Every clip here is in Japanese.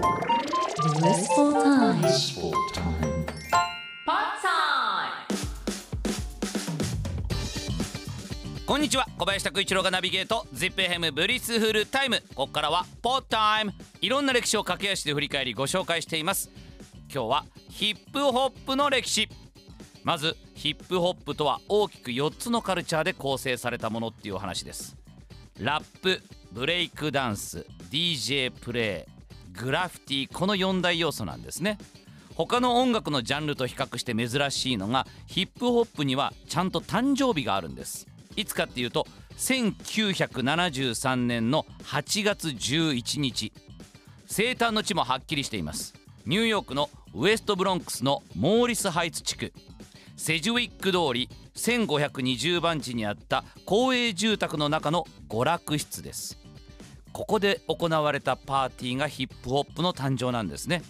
Blissful time. Blissful time. こんにちは。小林拓一郎がナビゲート ZIPFM Blissful Time。ここからは Pod Time。いろんな歴史を駆け足で振り返りご紹介しています。今日はヒップホップの歴史。まずヒップホップとは大きく4つのカルチャーで構成されたものっていうお話です。ラップブレイクダンス DJ プレイ。グラフィティこの4大要素なんですね。他の音楽のジャンルと比較して珍しいのがヒップホップにはちゃんと誕生日があるんです。いつかっていうと1973年の8月11日。生誕の地もはっきりしています。ニューヨークのウエストブロンクスのモーリスハイツ地区。セジウィック通り1520番地にあった公営住宅の中の娯楽室です。ここで行われたパーティーがヒップホップの誕生なんですね。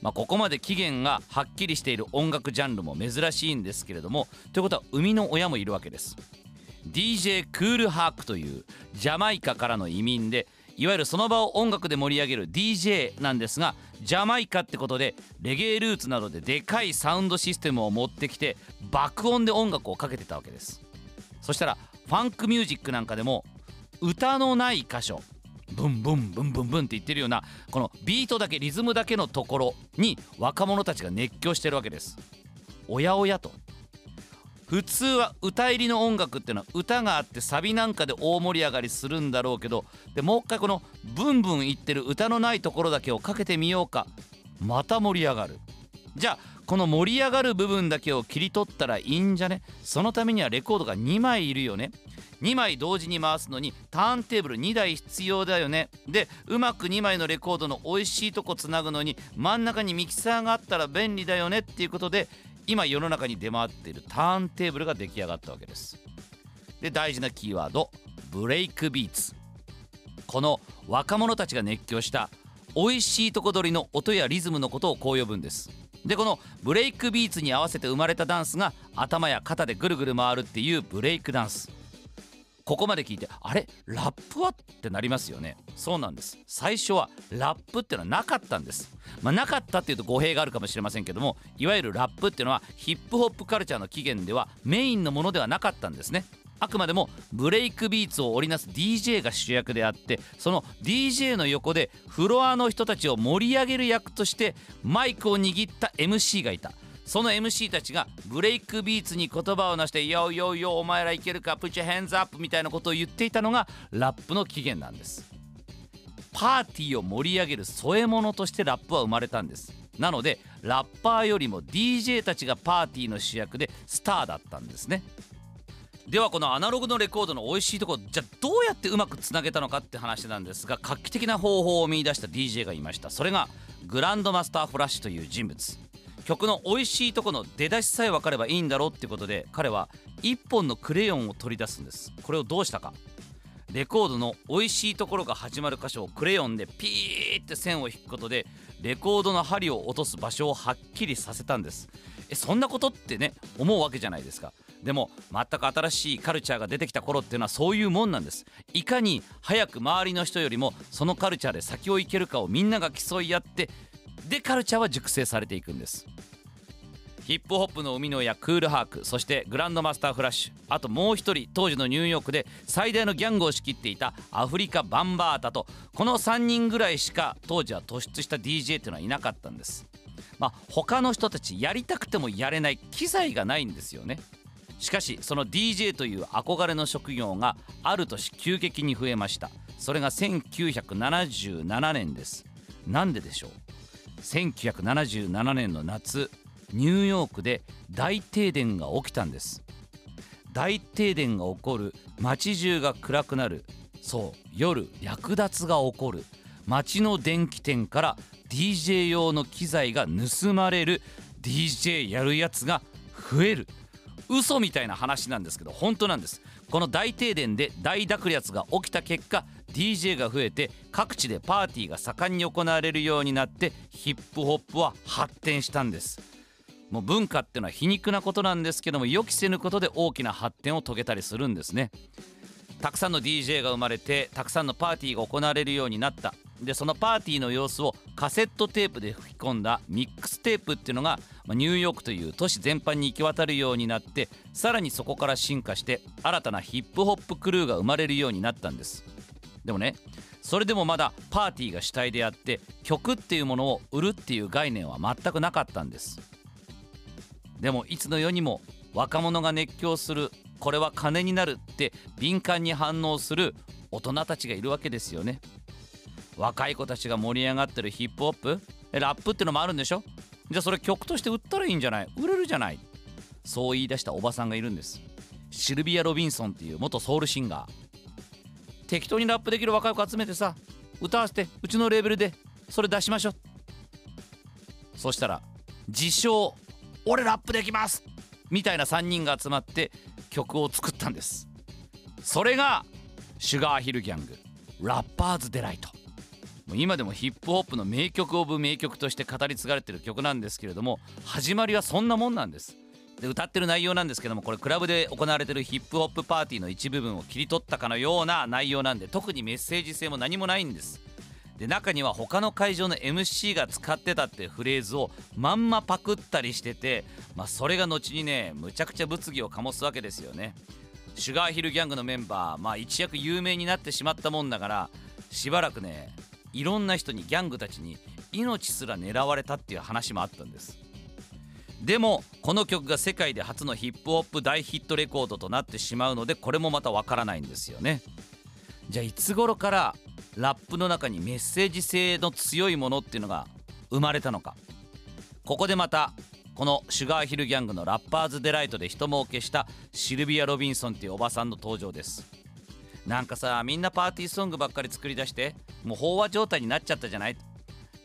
まあ、ここまで起源がはっきりしている音楽ジャンルも珍しいんですけれどもということは生みの親もいるわけです。DJ クールハークというジャマイカからの移民でいわゆるその場を音楽で盛り上げる DJ なんですがジャマイカってことでレゲエルーツなどででかいサウンドシステムを持ってきて爆音で音楽をかけてたわけです。そしたらファンクミュージックなんかでも歌のない箇所ブンブンブンブンブンって言ってるようなこのビートだけリズムだけのところに若者たちが熱狂してるわけです。おやおやと。普通は歌入りの音楽っていうのは歌があってサビなんかで大盛り上がりするんだろうけどでもう一回このブンブン言ってる歌のないところだけをかけてみようか。また盛り上がる。じゃあこの盛り上がる部分だけを切り取ったらいいんじゃね？そのためにはレコードが2枚いるよね。2枚同時に回すのにターンテーブル2台必要だよね。でうまく2枚のレコードの美味しいとこつなぐのに真ん中にミキサーがあったら便利だよねっていうことで今世の中に出回っているターンテーブルが出来上がったわけです。で大事なキーワードブレイクビーツ。この若者たちが熱狂した美味しいとこ取りの音やリズムのことをこう呼ぶんです。でこのブレイクビーツに合わせて生まれたダンスが頭や肩でぐるぐる回るっていうブレイクダンス。ここまで聞いてあれ？ラップは？ってなりますよね。そうなんです。最初はラップっていうのはなかったんです。まあなかったっていうと語弊があるかもしれませんけどもいわゆるラップっていうのはヒップホップカルチャーの起源ではメインのものではなかったんですね。あくまでもブレイクビーツを織りなす DJ が主役であってその DJ の横でフロアの人たちを盛り上げる役としてマイクを握った MC がいた。その MC たちがブレイクビーツに言葉をなして「 Yo yo yo お前らいけるか？ Put your hands up」みたいなことを言っていたのがラップの起源なんです。パーティーを盛り上げる添え物としてラップは生まれたんです。なのでラッパーよりも DJ たちがパーティーの主役でスターだったんですね。ではこのアナログのレコードの美味しいとこじゃあどうやってうまくつなげたのかって話なんですが画期的な方法を見出した DJ がいました。それがグランドマスターフラッシュという人物。曲の美味しいとこの出だしさえ分かればいいんだろうってことで彼は1本のクレヨンを取り出すんです。これをどうしたか。レコードの美味しいところが始まる箇所をクレヨンでピーって線を引くことでレコードの針を落とす場所をはっきりさせたんです。えそんなことってね思うわけじゃないですか。でも全く新しいカルチャーが出てきた頃っていうのはそういうもんなんです。いかに早く周りの人よりもそのカルチャーで先を行けるかをみんなが競い合ってでカルチャーは熟成されていくんです。ヒップホップの生みの親クールハークそしてグランドマスターフラッシュ。あともう一人当時のニューヨークで最大のギャングを仕切っていたアフリカ・バンバータとこの3人ぐらいしか当時は突出した DJ っていうのはいなかったんです。まあ他の人たちやりたくてもやれない機材がないんですよね。しかしその DJ という憧れの職業がある年急激に増えました。それが1977年です。なんででしょう？1977年の夏ニューヨークで大停電が起きたんです。大停電が起こる街中が暗くなる。そう夜略奪が起こる。街の電気店から DJ 用の機材が盗まれる。DJ やるやつが増える。嘘みたいな話なんですけど本当なんです。この大停電で大濁裂が起きた結果 DJ が増えて各地でパーティーが盛んに行われるようになってヒップホップは発展したんです。もう文化っていうのは皮肉なことなんですけども予期せぬことで大きな発展を遂げたりするんですね。たくさんの DJ が生まれてたくさんのパーティーが行われるようになった。でそのパーティーの様子をカセットテープで吹き込んだミックステープっていうのがニューヨークという都市全般に行き渡るようになってさらにそこから進化して新たなヒップホップクルーが生まれるようになったんです。でもねそれでもまだパーティーが主体であって曲っていうものを売るっていう概念は全くなかったんです。でもいつの世にも若者が熱狂するこれは金になるって敏感に反応する大人たちがいるわけですよね。若い子たちが盛り上がってるヒップホップラップってのもあるんでしょ？じゃあそれ曲として売ったらいいんじゃない？売れるじゃない？そう言い出したおばさんがいるんです。シルビア・ロビンソンっていう元ソウルシンガー。適当にラップできる若い子集めてさ歌わせてうちのレーベルでそれ出しましょう。そしたら自称俺ラップできます！みたいな3人が集まって曲を作ったんです。それがシュガーヒルギャングラッパーズ・デライト。もう今でもヒップホップの名曲オブ名曲として語り継がれてる曲なんですけれども始まりはそんなもんなんです。で歌ってる内容なんですけどもこれクラブで行われてるヒップホップパーティーの一部分を切り取ったかのような内容なんで特にメッセージ性も何もないんです。で中には他の会場の MC が使ってたってフレーズをまんまパクったりしてて、まあ、それが後にねむちゃくちゃ物議を醸すわけですよね。シュガーヒルギャングのメンバーまあ一躍有名になってしまったもんだからしばらくねいろんな人にギャングたちに命すら狙われたっていう話もあったんです。でもこの曲が世界で初のヒップホップ大ヒットレコードとなってしまうのでこれもまたわからないんですよね。じゃあいつ頃からラップの中にメッセージ性の強いものっていうのが生まれたのか。ここでまたこのシュガーヒルギャングのラッパーズデライトで人儲けしたシルビア・ロビンソンっていうおばさんの登場です。なんかさみんなパーティーソングばっかり作り出してもう飽和状態になっちゃったじゃない？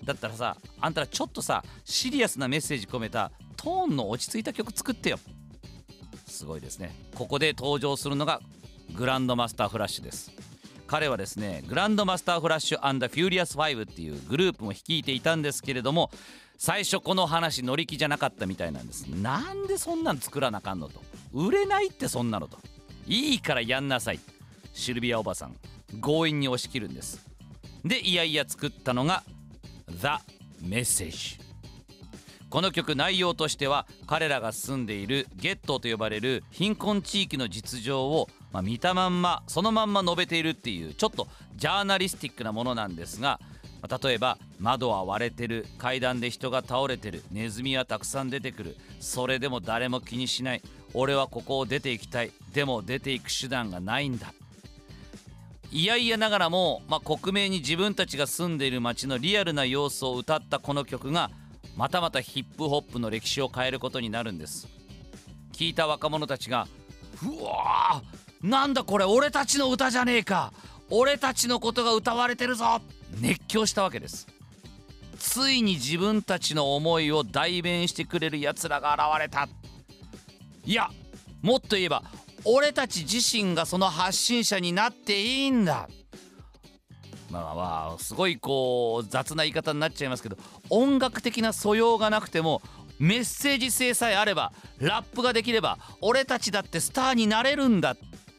だったらさあんたらちょっとさシリアスなメッセージ込めたトーンの落ち着いた曲作ってよ。すごいですね。ここで登場するのがグランドマスターフラッシュです。彼はですねグランドマスターフラッシュフューリアス5っていうグループも率いていたんですけれども最初この話乗り気じゃなかったみたいなんです。なんでそんなん作らなあかんのと。売れないってそんなのと。いいからやんなさい。シルビアおばさん強引に押し切るんです。でいやいや作ったのが「The Message」この曲内容としては彼らが住んでいるゲットと呼ばれる貧困地域の実情を、ま、見たまんまそのまんま述べているっていうちょっとジャーナリスティックなものなんですが、例えば窓は割れてる階段で人が倒れてるネズミはたくさん出てくるそれでも誰も気にしない俺はここを出ていきたいでも出ていく手段がないんだ。いやいやながらも、まあ、克明に自分たちが住んでいる街のリアルな様子を歌ったこの曲がまたまたヒップホップの歴史を変えることになるんです。聞いた若者たちが「うわーなんだこれ俺たちの歌じゃねえか。俺たちのことが歌われてるぞ!」熱狂したわけです。ついに自分たちの思いを代弁してくれるやつらが現れた。いやもっと言えば俺たち自身がその発信者になっていいんだ。まあまあすごいこう雑な言い方になっちゃいますけど音楽的な素養がなくてもメッセージ性さえあればラップができれば俺たちだってスターになれるんだ。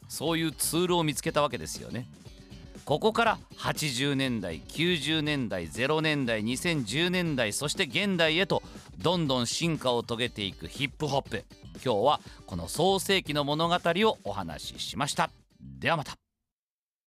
そういうツールを見つけたわけですよね。ここから80年代90年代0年代2010年代そして現代へとどんどん進化を遂げていくヒップホップ。今日はこの創世紀の物語をお話ししました。ではまた。